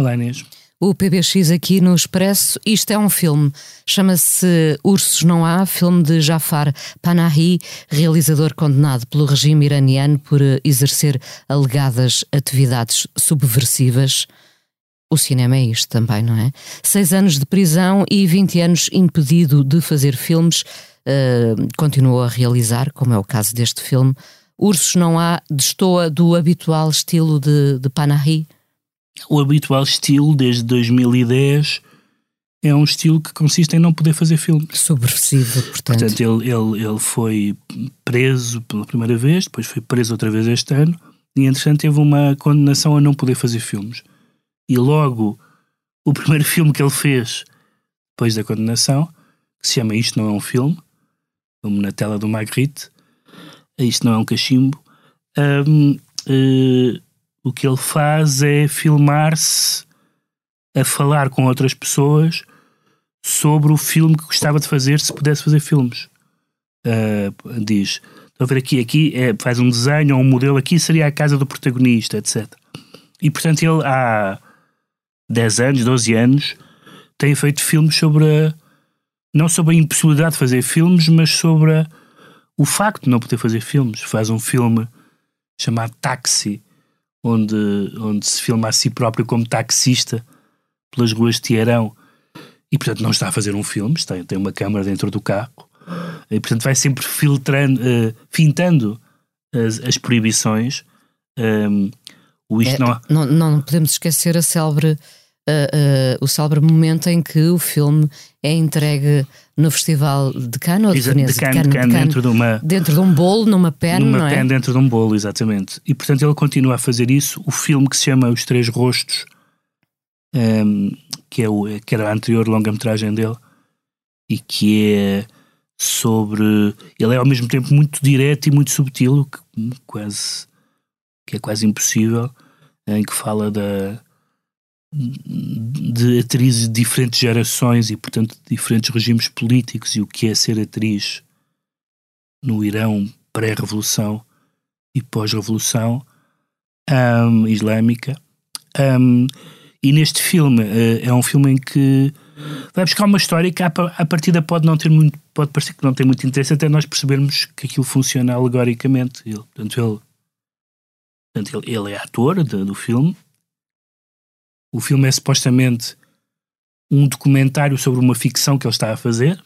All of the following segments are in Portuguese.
Olá, Inês. O PBX aqui no Expresso. Isto é um filme. Chama-se Ursos Não Há, filme de Jafar Panahi, realizador condenado pelo regime iraniano por exercer alegadas atividades subversivas. O cinema é isto também, não é? Seis anos de prisão e 20 anos impedido de fazer filmes. Uh, continuou a realizar, como é o caso deste filme. Ursos Não Há destoa do habitual estilo de, de Panahi o habitual estilo desde 2010 é um estilo que consiste em não poder fazer filmes. Subversivo, portanto. Portanto, ele, ele, ele foi preso pela primeira vez, depois foi preso outra vez este ano, e entretanto teve uma condenação a não poder fazer filmes. E logo, o primeiro filme que ele fez depois da condenação, que se chama Isto Não É um Filme, como na tela do Magritte, Isto Não É um Cachimbo, um, uh, o que ele faz é filmar-se a falar com outras pessoas sobre o filme que gostava de fazer se pudesse fazer filmes. Uh, diz, estou a ver aqui, aqui é, faz um desenho ou um modelo, aqui seria a casa do protagonista, etc. E portanto ele há 10 anos, 12 anos, tem feito filmes sobre a, não sobre a impossibilidade de fazer filmes, mas sobre a, o facto de não poder fazer filmes. Faz um filme chamado Taxi, onde, onde se filma a si próprio como taxista pelas ruas de Teherão e, portanto, não está a fazer um filme, tem, tem uma câmara dentro do carro e, portanto, vai sempre filtrando, uh, fintando as, as proibições. Um, o isto é, não... não... Não podemos esquecer a célebre uh, o célebre momento em que o filme é entregue no Festival de Cannes ou de Veneza? De Cannes, de Cannes, de Cannes, dentro de uma... Dentro de um bolo, numa pen, numa não é? pen dentro de um bolo, exatamente. E, portanto, ele continua a fazer isso. O filme que se chama Os Três Rostos, um, ehm, que, é o, que era a anterior longa-metragem dele, e que é sobre... Ele é, ao mesmo tempo, muito direto e muito subtil, que, quase, que é quase impossível, em que fala da de atrizes de diferentes gerações e, portanto, de diferentes regimes políticos e o que é ser atriz no Irão pré-revolução e pós-revolução um, islâmica. Um, e neste filme uh, é um filme em que vai buscar uma história que à, à partida pode não ter muito, pode parecer que não tem muito interesse até nós percebermos que aquilo funciona alegoricamente. Ele, portanto, ele, portanto, ele, ele é ator de, do filme o filme é supostamente um documentário sobre uma ficção que ele está a fazer,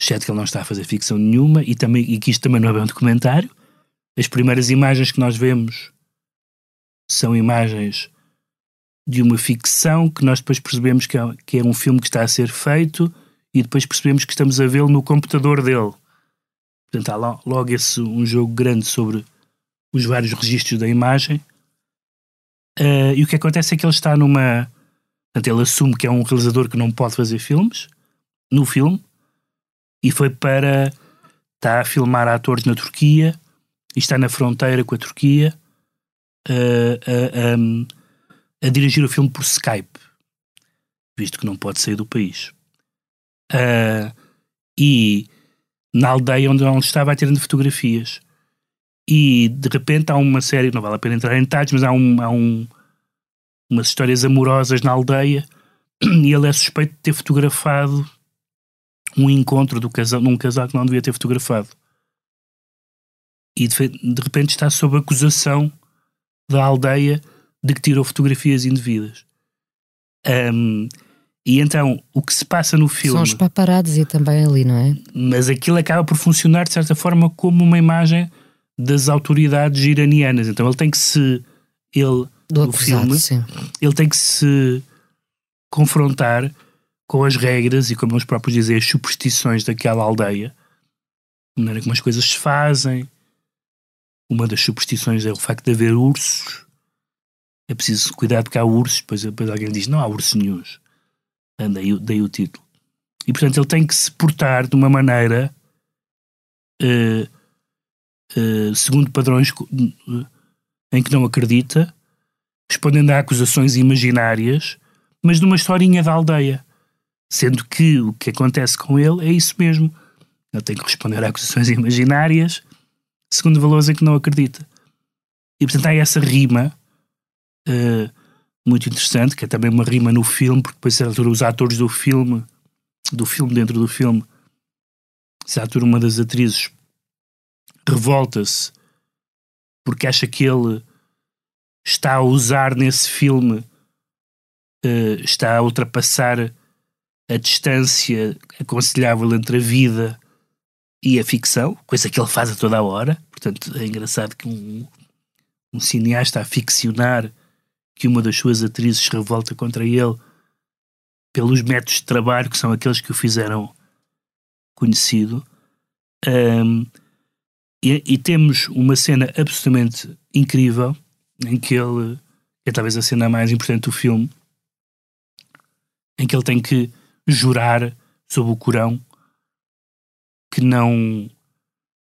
exceto que ele não está a fazer ficção nenhuma e, também, e que isto também não é bem um documentário. As primeiras imagens que nós vemos são imagens de uma ficção que nós depois percebemos que é, que é um filme que está a ser feito e depois percebemos que estamos a vê-lo no computador dele. Portanto, há logo esse, um jogo grande sobre os vários registros da imagem Uh, e o que acontece é que ele está numa. Portanto, ele assume que é um realizador que não pode fazer filmes, no filme, e foi para. Está a filmar atores na Turquia e está na fronteira com a Turquia uh, a, a, dirigir o filme por Skype, visto que não pode sair do país. Uh, e na aldeia onde, onde está vai ter fotografias e de repente há uma série, não vale a pena entrar em detalhes, mas há, um, há um, umas histórias amorosas na aldeia e ele é suspeito de ter fotografado um encontro do casal, num casal que não devia ter fotografado. E de, de repente está sob acusação da aldeia de que tirou fotografias indevidas. Um, e então, o que se passa no filme. São os paparados e também ali, não é? Mas aquilo acaba por funcionar, de certa forma, como uma imagem das autoridades iranianas. Então ele tem que se. Ele, Do filme, sim. ele tem que se confrontar com as regras e, como eles próprios dizem, as superstições daquela aldeia, a maneira como as coisas se fazem. Uma das superstições é o facto de haver ursos é preciso cuidar porque há ursos, depois, depois alguém diz, não há ursos nenhums. Daí, daí o título. E portanto ele tem que se portar de uma maneira uh, uh, segundo padrões uh, em que não acredita, respondendo a acusações imaginárias, mas numa historinha da aldeia. Sendo que o que acontece com ele é isso mesmo. Ele tem que responder a acusações imaginárias segundo valores em que não acredita. E portanto há essa rima uh, muito interessante, que é também uma rima no filme, porque depois a altura os atores do filme, do filme dentro do filme, se a uma das atrizes revolta-se porque acha que ele está a usar nesse filme, uh, está a ultrapassar a distância aconselhável entre a vida e a ficção, coisa que ele faz a toda a hora. Portanto, é engraçado que um, um cineasta a ficcionar que uma das suas atrizes se revolta contra ele pelos métodos de trabalho que são aqueles que o fizeram conhecido. Um, e, e, temos uma cena absolutamente incrível em que ele, é talvez a cena mais importante do filme, em que ele tem que jurar sob o Corão que não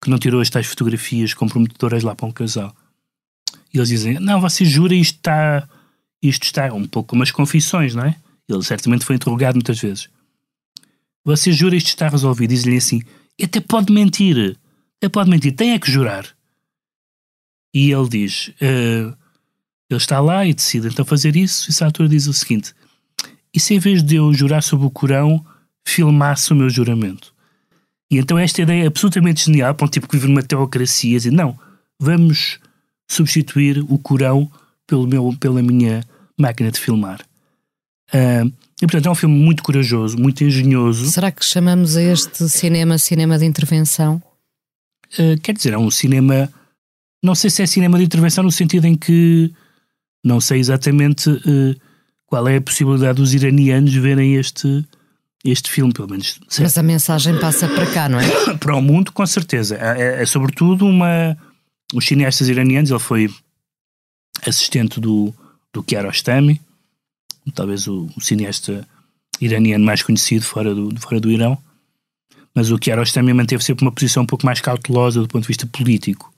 que não tirou as tais fotografias comprometedoras lá para um casal. E eles dizem: Não, você jura isto está. Isto está um pouco como as confissões, não é? Ele certamente foi interrogado muitas vezes. Você jura isto está resolvido? Diz-lhe assim: Até pode mentir. Pode mentir. Tem é que jurar. E ele diz: uh, Ele está lá e decide então fazer isso. E Sator diz o seguinte: E se em vez de eu jurar sobre o Corão, filmasse o meu juramento? E então esta ideia é absolutamente genial para um tipo que vive numa teocracia, dizer, não, vamos substituir o Corão pelo meu, pela minha máquina de filmar. Uh, e portanto é um filme muito corajoso, muito engenhoso. Será que chamamos a este cinema cinema de intervenção? Uh, quer dizer, é um cinema. Não sei se é cinema de intervenção no sentido em que não sei exatamente uh, qual é a possibilidade dos iranianos verem este, este filme, pelo menos. Mas a mensagem passa para cá, não é? para o mundo, com certeza. É, é, é, sobretudo uma. Os cineastas iranianos, ele foi assistente do, do Kiarostami, talvez o, o, cineasta iraniano mais conhecido fora do, fora do Irão. Mas o Kiarostami manteve sempre uma posição um pouco mais cautelosa do ponto de vista político.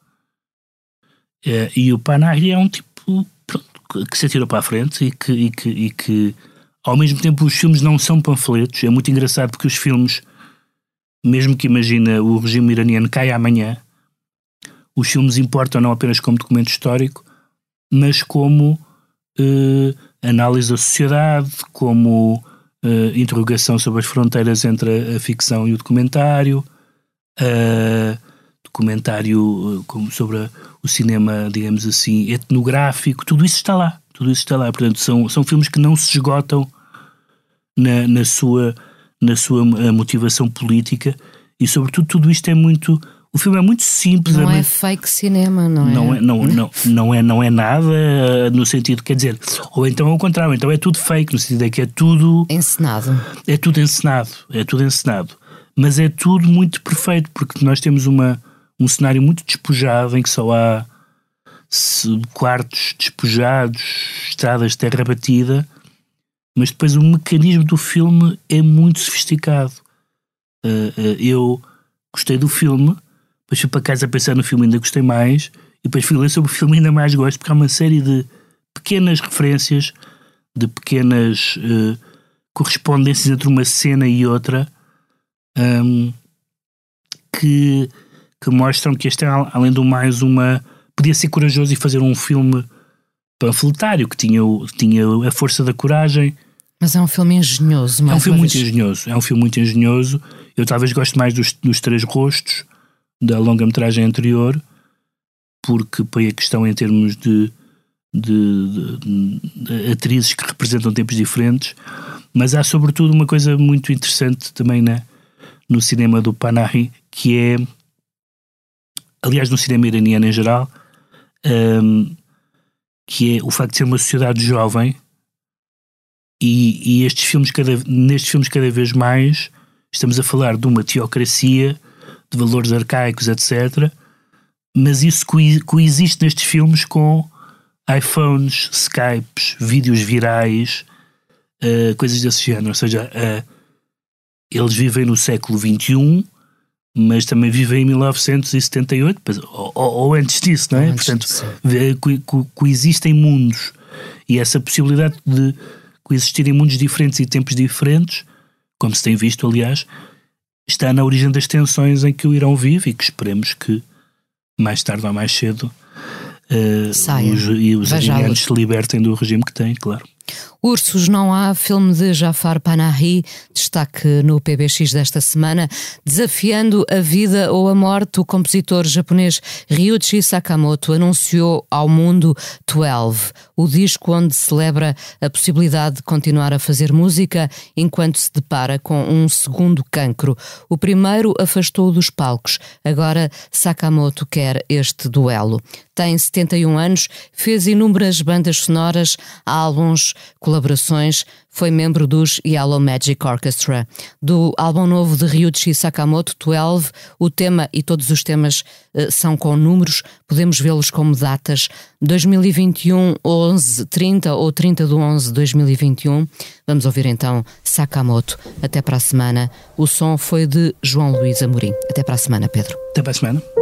É, e o Panahi é um tipo pronto, que se atirou para a frente e que, e que, e que ao mesmo tempo, os filmes não são panfletos. É muito engraçado porque os filmes, mesmo que imagina o regime iraniano caia amanhã, os filmes importam não apenas como documento histórico, mas como uh, análise da sociedade, como uh, interrogação sobre as fronteiras entre a, a ficção e o documentário, uh, documentário como sobre a, o cinema, digamos assim, etnográfico, tudo isso está lá. Tudo isso está lá. Portanto, são, são filmes que não se esgotam na, na, sua, na sua eh, motivação política e, sobretudo, tudo isto é muito. O filme é muito simples. Não é, é fake cinema, não é? Não é, não, não, não, é, não é nada eh, no sentido, quer dizer, ou então ao contrário, então é tudo fake, no sentido é que é tudo. Encenado. É tudo encenado, é tudo encenado. Mas é tudo muito perfeito, porque nós temos uma, um cenário muito despojado em que só há quartos despojados, estradas de terra batida, mas depois o mecanismo do filme é muito sofisticado. Uh, uh, eu gostei do filme, depois fui para casa a pensar no filme ainda gostei mais, e depois fui ler sobre o filme ainda mais gosto, porque há uma série de pequenas referências, de pequenas uh, correspondências entre uma cena e outra, um, que, que mostram que este é, além do mais, uma podia ser corajoso e fazer um filme panfletário que tinha, tinha a força da coragem. Mas é um filme engenhoso, É um filme muito engenhoso. É um filme muito engenhoso. Eu talvez goste mais dos, dos três rostos da longa-metragem anterior, porque põe a questão em termos de, de, de, de, atrizes que representam tempos diferentes. Mas há, sobretudo, uma coisa muito interessante também na, no cinema do Panahi, que é, aliás, no cinema iraniano em geral, um, que é o facto de ser uma sociedade jovem e, e, estes filmes cada, nestes filmes cada vez mais estamos a falar de uma teocracia, de valores arcaicos, etc. Mas isso coexiste nestes filmes com iPhones, Skypes, vídeos virais, uh, coisas desse género. Ou seja, uh, eles vivem no século XXI, mas também vivem em 1978, ou, ou antes disso, não é? Antes Portanto, co co coexistem mundos. E essa possibilidade de coexistirem mundos diferentes e tempos diferentes, como se tem visto, aliás, está na origem das tensões em que o Irão vive e que esperemos que mais tarde ou mais cedo uh, os, e os iranianos se libertem do regime que têm, claro. Ursos Não Há, filme de Jafar Panahi, destaque no PBX desta semana, desafiando a vida ou a morte, o compositor japonês Ryuichi Sakamoto anunciou ao mundo 12, o disco onde celebra a possibilidade de continuar a fazer música enquanto se depara com um segundo cancro. O primeiro afastou-o dos palcos, agora Sakamoto quer este duelo. Tem 71 anos, fez inúmeras bandas sonoras, álbuns, colaborações, foi membro dos Yellow Magic Orchestra. Do álbum novo de Ryuichi Sakamoto, 12, o tema e todos os temas eh, são com números, podemos vê-los como datas 2021, 11, 30 ou 30 de 11 de 2021. Vamos ouvir então Sakamoto. Até para a semana. O som foi de João Luís Amorim. Até para a semana, Pedro. Até para a semana.